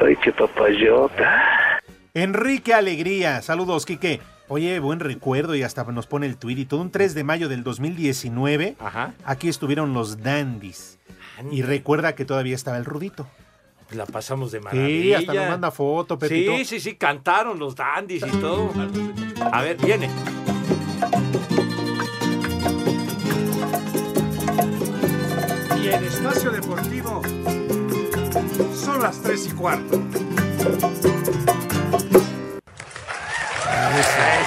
Ay, qué papayota. Enrique Alegría, saludos, Quique. Oye, buen recuerdo y hasta nos pone el tuit y todo. Un 3 de mayo del 2019, Ajá. aquí estuvieron los dandies. Y recuerda que todavía estaba el Rudito. La pasamos de Sí, maravilla. hasta nos manda foto, Pepito. Sí, sí, sí, cantaron los dandies y todo. A ver, viene. Y en Espacio Deportivo son las 3 y cuarto.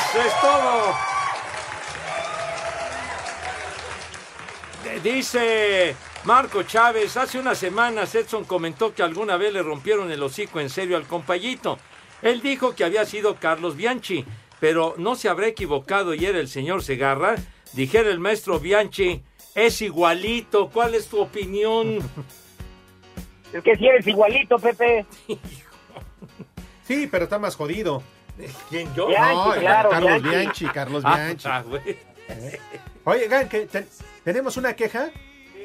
Eso es todo. Dice Marco Chávez, hace unas semanas Edson comentó que alguna vez le rompieron el hocico en serio al compayito. Él dijo que había sido Carlos Bianchi, pero no se habrá equivocado y era el señor Segarra. Dijera el maestro Bianchi, es igualito. ¿Cuál es tu opinión? Es que si eres igualito, Pepe. (laughs) Sí, pero está más jodido. ¿Quién yo? Bianchi, No, claro, Carlos Bianchi. Bianchi, Carlos Ah, Bianchi. ah, güey. Oigan, que ten- tenemos una queja.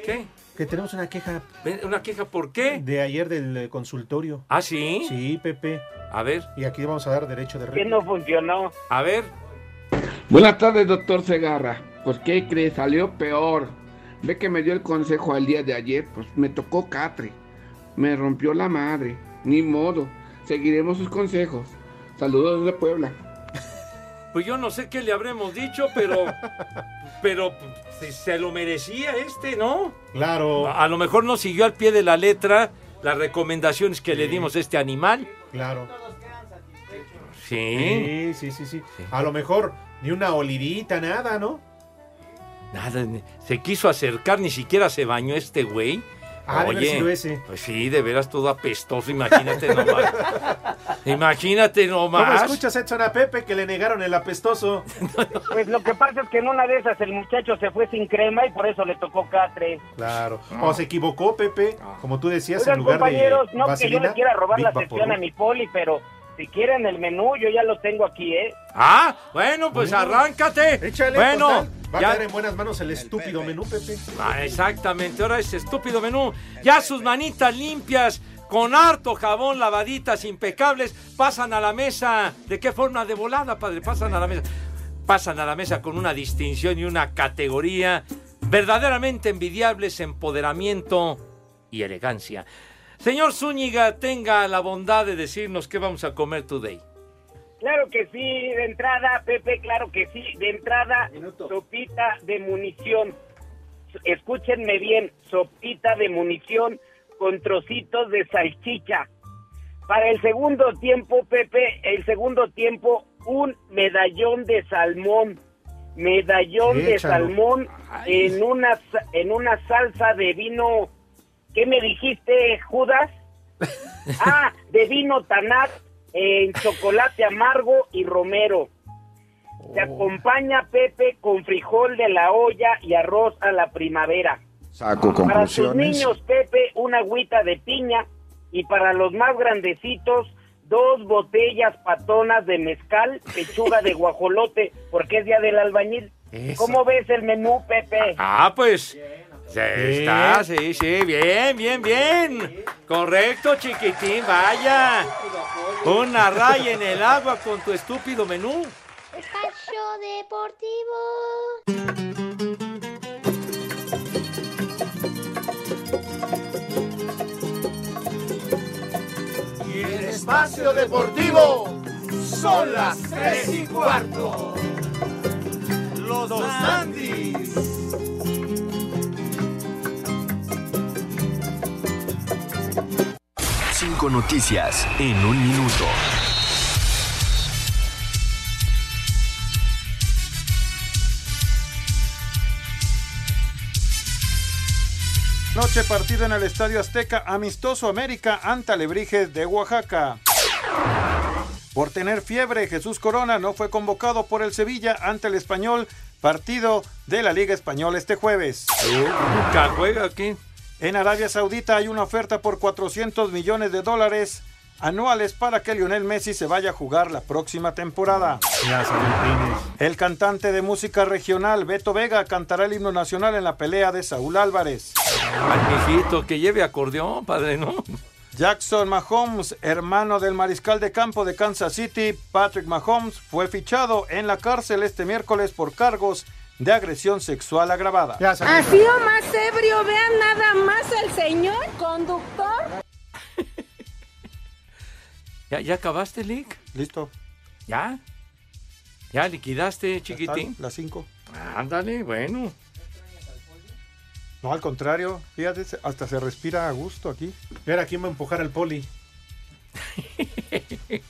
¿Qué? Que tenemos una queja. ¿Una queja por qué? De ayer del eh, consultorio. ¿Ah, sí? Sí, Pepe. A ver. Y aquí vamos a dar derecho de réplica. no funcionó. A ver. Buenas tardes, doctor Segarra. Pues, ¿qué cree? Salió peor. Ve que me dio el consejo al día de ayer. Pues me tocó catre. Me rompió la madre. Ni modo. Seguiremos sus consejos. Saludos desde Puebla. Pues yo no sé qué le habremos dicho, pero. (laughs) pero se, se lo merecía este, ¿no? Claro. A, lo mejor no siguió al pie de la letra las recomendaciones que le dimos a este animal. Claro. Sí. Sí, sí, sí, sí. A lo mejor ni una olidita, nada, ¿no? Nada, se quiso acercar, ni siquiera se bañó este güey. Ah, de sido ese. Pues sí, de veras todo apestoso, imagínate nomás. (laughs) imagínate ¿Cómo nomás. escuchas, Edson, a Pepe que le negaron el apestoso? (laughs) Pues lo que pasa es que en una de esas el muchacho se fue sin crema y por eso le tocó Catre. Claro. O se equivocó, Pepe, como tú decías, Oigan, en lugar compañeros, de no que yo le quiera robar Big la sección a mi poli, pero si quieren el menú, yo ya lo tengo aquí, ¿eh? Ah, bueno, pues arráncate. Échale, bueno, total, va ya- a quedar en buenas manos el estúpido menú, Pepe. Ah, exactamente, ahora ese estúpido menú. Ya sus manitas limpias, con harto jabón, lavaditas, impecables, pasan a la mesa. ¿De qué forma? De volada, padre, pasan a la mesa. Pasan a la mesa con una distinción y una categoría verdaderamente envidiables, empoderamiento y elegancia. Señor Zúñiga, tenga la bondad de decirnos qué vamos a comer today. Claro que sí, de entrada, Pepe, claro que sí, de entrada, sopita de munición. Escúchenme bien, sopita de munición con trocitos de salchicha. Para el segundo tiempo, Pepe, el segundo tiempo, un medallón de salmón. Medallón de salmón en una, en una salsa de vino. ¿Qué me dijiste, Judas? (laughs) Ah, de vino tanat en chocolate amargo y romero. Se acompaña Pepe con frijol de la olla y arroz a la primavera. Saco Para sus niños, Pepe, una agüita de piña. Y para los más grandecitos, dos botellas patonas de mezcal, pechuga de (laughs) guajolote, porque es día del albañil. Eso. ¿Cómo ves el menú, Pepe? Ah, pues. Sí, está, sí, sí, bien, bien, bien. Correcto, chiquitín, vaya. Una raya en el agua con tu estúpido menú. Espacio Deportivo. Y en Espacio Deportivo son las 3 y cuarto. Los Andis. Cinco noticias en un minuto. Noche partido en el Estadio Azteca, amistoso América ante Alebrijes de Oaxaca. Por tener fiebre, Jesús Corona no fue convocado por el Sevilla ante el Español, partido de la Liga Española este jueves. ¿Nunca juega aquí? En Arabia Saudita hay una oferta por 400 millones de dólares anuales para que Lionel Messi se vaya a jugar la próxima temporada. El cantante de música regional Beto Vega cantará el himno nacional en la pelea de Saúl Álvarez. Magnífico, que lleve acordeón, padre, ¿no? Jackson Mahomes, hermano del mariscal de campo de Kansas City, Patrick Mahomes, fue fichado en la cárcel este miércoles por cargos de agresión sexual agravada. ¿Ha sido más ebrio? Vean nada más al señor conductor. (laughs) ¿Ya, ya acabaste, Lick? Listo. ¿Ya? ¿Ya liquidaste, chiquitín? Las 5. Ándale, bueno. No, al contrario, fíjate, hasta se respira a gusto aquí. Mira, ¿quién va a empujar al poli? (laughs)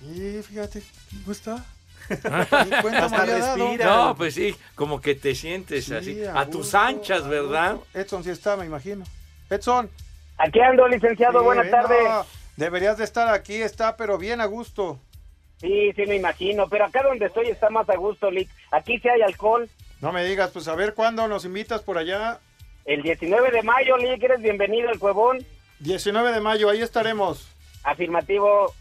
Sí, fíjate, ¿cómo está? (laughs) Hasta respira. No, pues sí, como que te sientes Sí, así, a a tus anchas, a ¿verdad? Edson sí está, me imagino. Edson. Aquí ando, licenciado, Sí, buenas tardes. no, deberías de estar aquí, está, pero bien a gusto. Sí, sí, me imagino, pero acá donde estoy está más a gusto, Lick. Aquí sí hay alcohol. No me digas, pues a ver cuándo nos invitas por allá. El 19 de mayo, Lick, eres bienvenido al Cuevón. 19 de mayo, ahí estaremos. Afirmativo.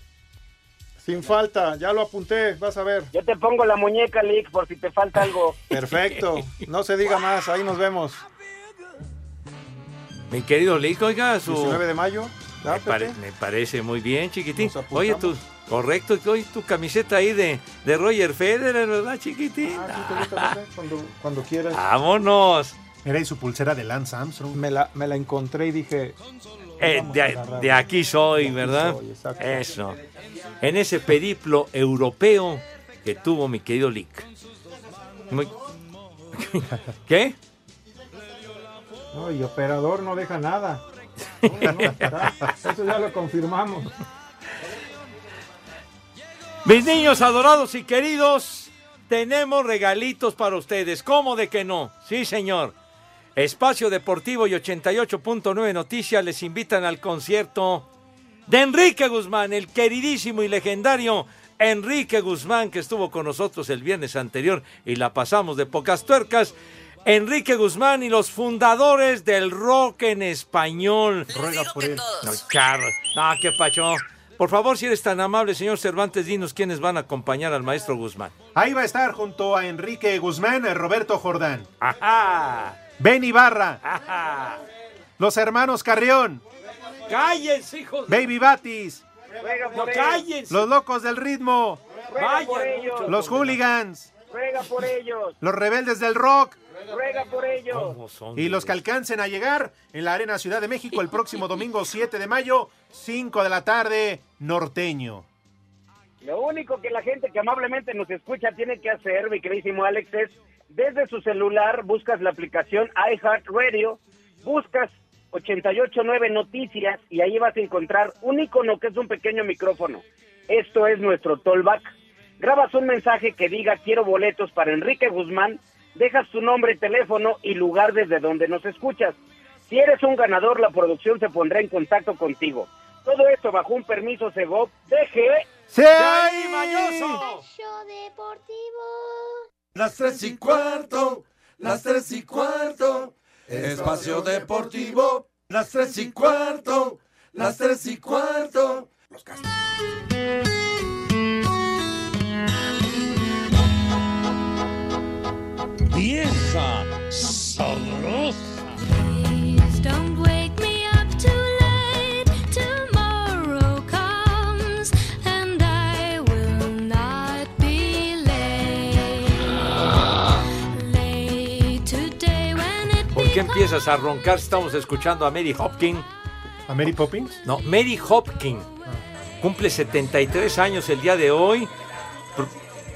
Sin falta, ya lo apunté, vas a ver. Yo te pongo la muñeca, Lick, por si te falta algo. Perfecto, no se diga más, ahí nos vemos. Mi querido Lick, oiga, su... 19 de mayo. ¿ya, Me, pare- Pepe? me parece muy bien, chiquitín. Oye, tu, correcto, oye, tu camiseta ahí de, de Roger Federer, ¿verdad, chiquitín? Ah, sí, te gusta, Pepe, cuando, cuando quieras. Vámonos. Era y su pulsera de Lance Armstrong. Me la, me la encontré y dije, Eh, de, aquí soy, De aquí ¿verdad? soy. Eso. En ese periplo europeo que tuvo mi querido Lick. (laughs) ¿Qué? no, y operador no deja nada. No, no, está- eso ya lo confirmamos. Mis niños adorados y queridos, tenemos regalitos para ustedes. ¿Cómo de que no? Sí, señor. Espacio Deportivo y 88.9 Noticias les invitan al concierto de Enrique Guzmán, el queridísimo y legendario Enrique Guzmán, que estuvo con nosotros el viernes anterior y la pasamos de pocas tuercas. Enrique Guzmán y los fundadores del rock en español. Ruega por él. No, qué pacho. Por favor, si eres tan amable, señor Cervantes, dinos quiénes van a acompañar al maestro Guzmán. Ahí va a estar junto a Enrique Guzmán, eh, Roberto Jordán, ¡Ajá! Ben Ibarra, (laughs) los hermanos Carrión, ¡Cállense, hijos! de- Baby Batis, ¡No, cállense! los locos del ritmo, Ruega Vayan por mucho. ellos. los hooligans, Ruega por ellos. los rebeldes del rock Ruega por ellos. Y los que alcancen a llegar en la Arena Ciudad de México el próximo (laughs) domingo 7 de mayo, 5 de la tarde, norteño. Lo único que la gente que amablemente nos escucha tiene que hacer, mi queridísimo Alex, es desde su celular buscas la aplicación iHeartRadio, buscas 889 Noticias y ahí vas a encontrar un icono que es un pequeño micrófono. Esto es nuestro tollback. Grabas un mensaje que diga quiero boletos para Enrique Guzmán, dejas tu nombre, teléfono y lugar desde donde nos escuchas. Si eres un ganador, la producción se pondrá en contacto contigo. Todo esto bajo un permiso Segov DG ¡Sí! ¡Ahí, mañoso! Las tres y cuarto, las tres y cuarto, espacio deportivo, las tres y cuarto, las tres y cuarto. Los cast- Vieja sabrosa. Qué empiezas a roncar? Estamos escuchando a Mary Hopkins. ¿A Mary Poppins? No, Mary Hopkins. Cumple 73 años el día de hoy. Pro-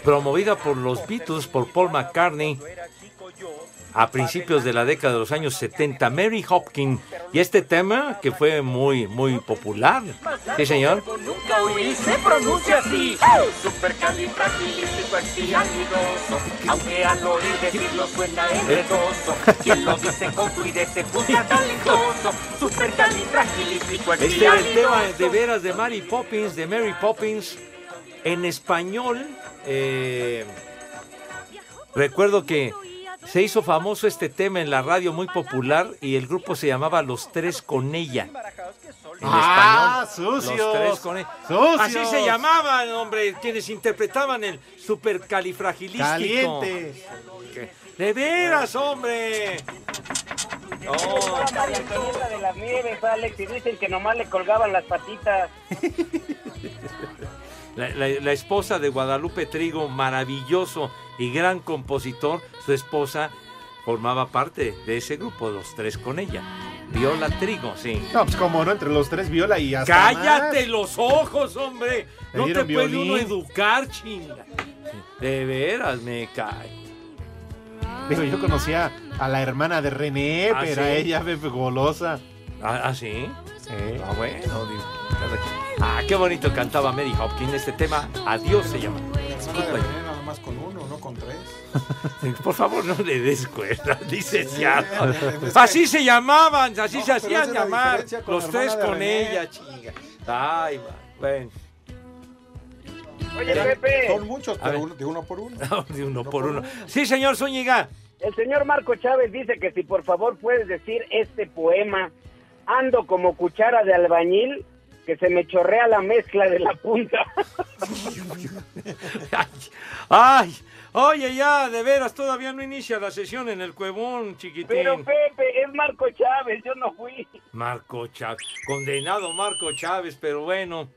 promovida por los Beatles, por Paul McCartney. A principios de la década de los años 70, Mary Hopkins. Y este tema que fue muy, muy popular. Sí, señor. Nunca oí, se pronuncia así. Aunque al oír decirlo suena enredoso. Quien lo dice con fluidez se talentoso. (laughs) Este era el tema de veras de Mary Poppins, de Mary Poppins. En español, eh, recuerdo que se hizo famoso este tema en la radio muy popular y el grupo se llamaba Los Tres con ella. en Ah, español. sucios. Los tres con E. Sucios. Así se llamaban, hombre, quienes interpretaban el supercalifragilístico. Caliente. De veras, hombre. No. María Antonieta de las Nieves, Alex, y dicen que nomás le colgaban las patitas. (laughs) La, la- la esposa de Guadalupe Trigo, maravilloso y gran compositor, su esposa formaba parte de ese grupo, los tres con ella. Viola Trigo, sí. No, pues como no, entre los tres viola y hasta ¡Cállate más. los ojos, hombre! Le No te puede violín. uno educar, chinga. De veras, me cae. Digo, yo conocía a la hermana de René, ¿Ah, pero sí? ella golosa. ¿Ah, ah, sí? Ah, bueno. digo, cada quien. Ah, qué bonito cantaba Mary Hopkins. Este tema, Adiós se llama. Nada más con uno, no con tres. (laughs) Por favor, no le des cuerda, licenciado. Eh, Así se llamaban, así No, se hacían llamar. Los tres con René. ella, chinga. Ay, ma, bueno. Oye, Pepe. Son muchos, pero uno- de uno por uno. (laughs) De uno por uno. Sí, señor Zúñiga. El señor Marco Chávez dice que si por favor puedes decir este poema, ando como cuchara de albañil, que se me chorrea la mezcla de la punta. (laughs) Ay, oye, ya, de veras, todavía no inicia la sesión en el cuevón, chiquitín. Pero Pepe, es Marco Chávez, yo no fui. Marco Chávez, condenado Marco Chávez, pero bueno.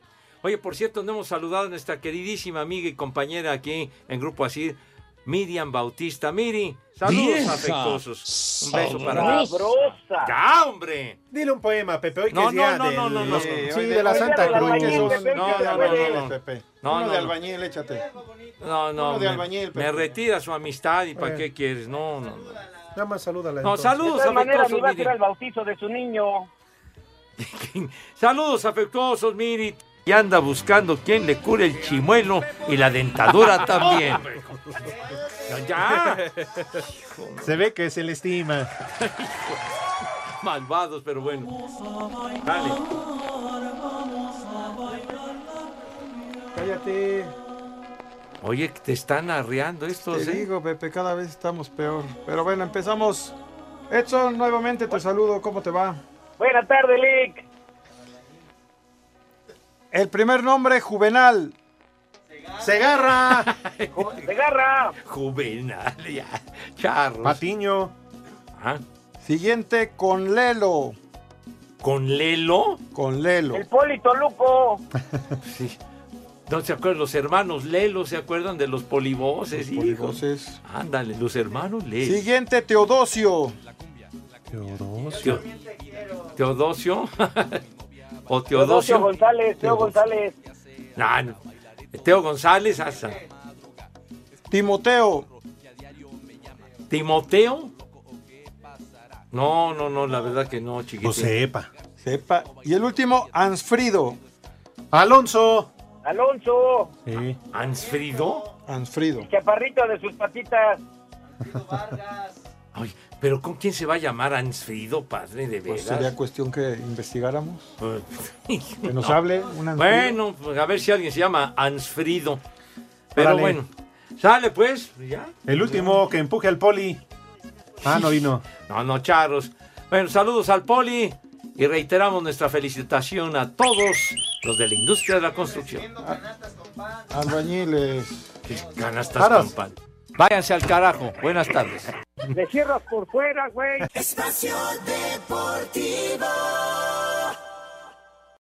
Oye, por cierto, no hemos saludado a nuestra queridísima amiga y compañera aquí en Grupo Asir, Miriam Bautista. Miri, saludos Vieja afectuosos. Un beso para ti. Sabrosa. ¡Ya, hombre! Dile un poema, Pepe, hoy que No, es día no, no, del- no, no, no. Sí, de la Santa Cruz. No, no, no, no, no. Pepe. No, uno no, de no. albañil, échate. No, no, Uno de me, albañil, me Pepe. retira su amistad y ¿para qué quieres? No, no, no. Nada más salúdala. No, entonces. De saludos todas maneras, afectuosos, me va a Miri. el bautizo de su niño. (laughs) Saludos afectuosos, Miri. Y anda buscando quien le cure el chimuelo y la dentadura (laughs) también. ya. Se ve que se le estima. Malvados, pero bueno. Dale. Cállate. Oye, te están arreando estos, Te ¿eh? digo, Pepe, cada vez estamos peor. Pero bueno, empezamos. Edson, nuevamente te saludo. ¿Cómo te va? Buenas tardes, Lick. El primer nombre, Juvenal. ¡Segarra! (laughs) ¡Segarra! Juvenal, ya. Charros. Patiño. Ah, Siguiente, con Lelo. ¿Con Lelo? Con Lelo. El Polito Luco. (laughs) Sí. ¿No se acuerdan? Los hermanos Lelo, ¿se acuerdan de los polivoces? hijos? Polivoces. Ándale, los hermanos Lelo. Siguiente, Teodosio. Teo- Teodosio. (laughs) o Teodosio Teodosio. González, Teo González. No, no. Teo González, hasta. Timoteo. Timoteo. No, no, no, la verdad que no, chiquitín. Pues sepa. Sepa. Y el último, Ansfrido. Alonso. Alonso. Sí. ¿Ansfrido? Ansfrido. Chaparrito de sus patitas. (laughs) Ay, pero ¿con quién se va a llamar Ansfrido, padre, de Pues veras? sería cuestión que investigáramos. Pues, (laughs) Que nos no. hable un Ansfrido. Bueno, pues a ver si alguien se llama Ansfrido. Pero Órale. bueno, sale pues, ya. El último que empuje al poli. Ah, no vino. (laughs) No, no, charros. Bueno, saludos al Poli y reiteramos nuestra felicitación a todos los de la industria de la construcción. Albañiles. Canastas con pan. Váyanse al carajo. Buenas tardes. Le cierras por fuera, güey. Espacio Deportivo.